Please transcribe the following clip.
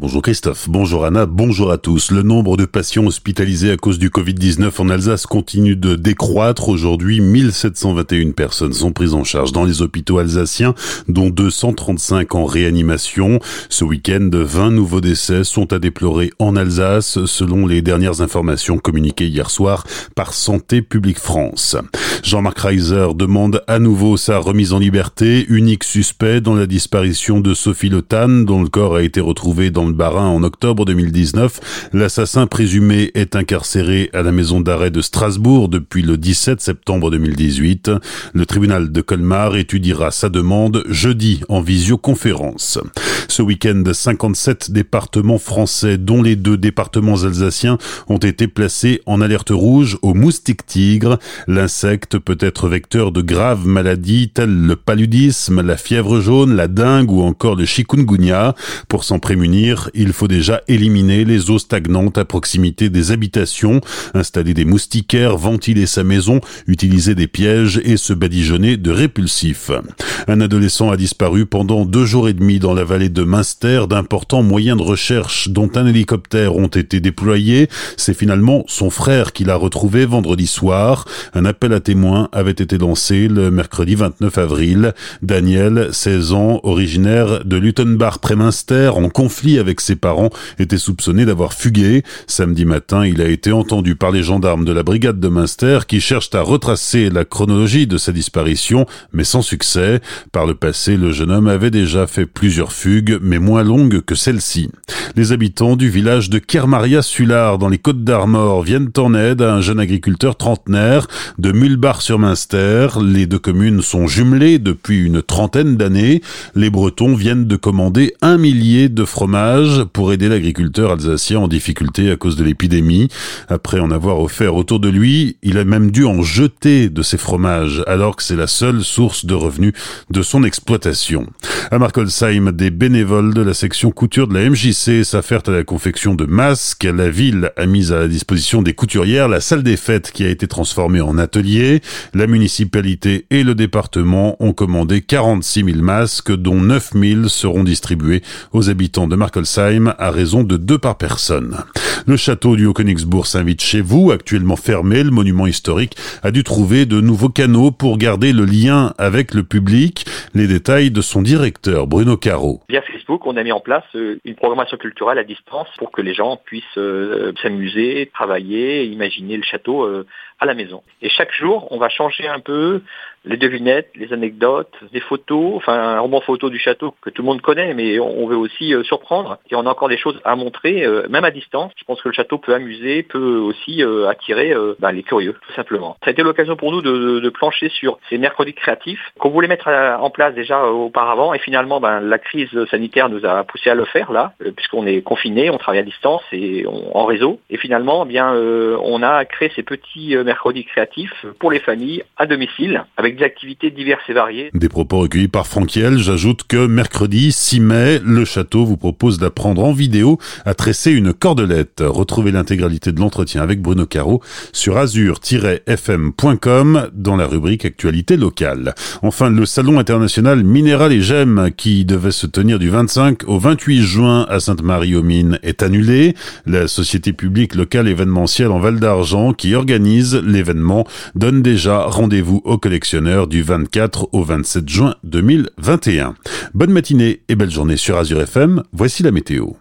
Bonjour Christophe, bonjour Anna, bonjour à tous. Le nombre de patients hospitalisés à cause du Covid-19 en Alsace continue de décroître. Aujourd'hui, 1721 personnes sont prises en charge dans les hôpitaux alsaciens, dont 235 en réanimation. Ce week-end, 20 nouveaux décès sont à déplorer en Alsace, selon les dernières informations communiquées hier soir par Santé publique France. Jean-Marc Reiser demande à nouveau sa remise en liberté, unique suspect dans la disparition de Sophie Le dont le corps a été retrouvé dans Barin en octobre 2019. L'assassin présumé est incarcéré à la maison d'arrêt de Strasbourg depuis le 17 septembre 2018. Le tribunal de Colmar étudiera sa demande jeudi en visioconférence. Ce week-end, 57 départements français, dont les deux départements alsaciens, ont été placés en alerte rouge au moustique tigre. L'insecte peut être vecteur de graves maladies telles le paludisme, la fièvre jaune, la dengue ou encore le chikungunya. Pour s'en prémunir, il faut déjà éliminer les eaux stagnantes à proximité des habitations, installer des moustiquaires, ventiler sa maison, utiliser des pièges et se badigeonner de répulsifs. Un adolescent a disparu pendant deux jours et demi dans la vallée de Münster. D'importants moyens de recherche, dont un hélicoptère, ont été déployés. C'est finalement son frère qui l'a retrouvé vendredi soir. Un appel à témoins avait été lancé le mercredi 29 avril. Daniel, 16 ans, originaire de Lutenbach près en conflit avec avec ses parents était soupçonné d'avoir fugué. Samedi matin, il a été entendu par les gendarmes de la brigade de Münster qui cherchent à retracer la chronologie de sa disparition, mais sans succès. Par le passé, le jeune homme avait déjà fait plusieurs fugues, mais moins longues que celle-ci. Les habitants du village de Kermaria-Sulard dans les Côtes d'Armor viennent en aide à un jeune agriculteur trentenaire de Mulbar-sur-Münster. Les deux communes sont jumelées depuis une trentaine d'années. Les Bretons viennent de commander un millier de fromages pour aider l'agriculteur alsacien en difficulté à cause de l'épidémie. Après en avoir offert autour de lui, il a même dû en jeter de ses fromages, alors que c'est la seule source de revenus de son exploitation. À Markolsheim, des bénévoles de la section couture de la MJC s'affairent à la confection de masques. La ville a mis à la disposition des couturières la salle des fêtes qui a été transformée en atelier. La municipalité et le département ont commandé 46 000 masques, dont 9 000 seront distribués aux habitants de Markolsheim à raison de deux par personne. Le château du Haut-Königsbourg s'invite chez vous, actuellement fermé. Le monument historique a dû trouver de nouveaux canaux pour garder le lien avec le public. Les détails de son directeur, Bruno Caro. Via Facebook, on a mis en place euh, une programmation culturelle à distance pour que les gens puissent euh, s'amuser, travailler, imaginer le château euh, à la maison. Et chaque jour, on va changer un peu les devinettes, les anecdotes, des photos, enfin un roman photo du château que tout le monde connaît, mais on, veut aussi surprendre. Et on a encore des choses à montrer, même à distance. Je pense que le château peut amuser, peut aussi attirer bah, les curieux, tout simplement. Ça a été l'occasion pour nous de, de, plancher sur ces mercredis créatifs qu'on voulait mettre en place déjà auparavant, et finalement, ben, la crise sanitaire nous a poussé à le faire là, puisqu'on est confiné, on travaille à distance et en réseau. Et finalement, eh bien, on a créé ces petits mercredi créatif pour les familles à domicile avec variées. Des propos recueillis par Franquiel. J'ajoute que mercredi 6 mai, le château vous propose d'apprendre en vidéo à tresser une cordelette. Retrouvez l'intégralité de l'entretien avec Bruno Caro sur azur-fm.com dans la rubrique actualité locale. Enfin, le salon international Minéral et Gemmes qui devait se tenir du 25 au 28 juin à Sainte-Marie-aux-Mines est annulé. La société publique locale événementielle en Val d'Argent qui organise l'événement donne déjà rendez-vous aux collectionneurs du 24 au 27 juin 2021. Bonne matinée et belle journée sur Azure FM, voici la météo.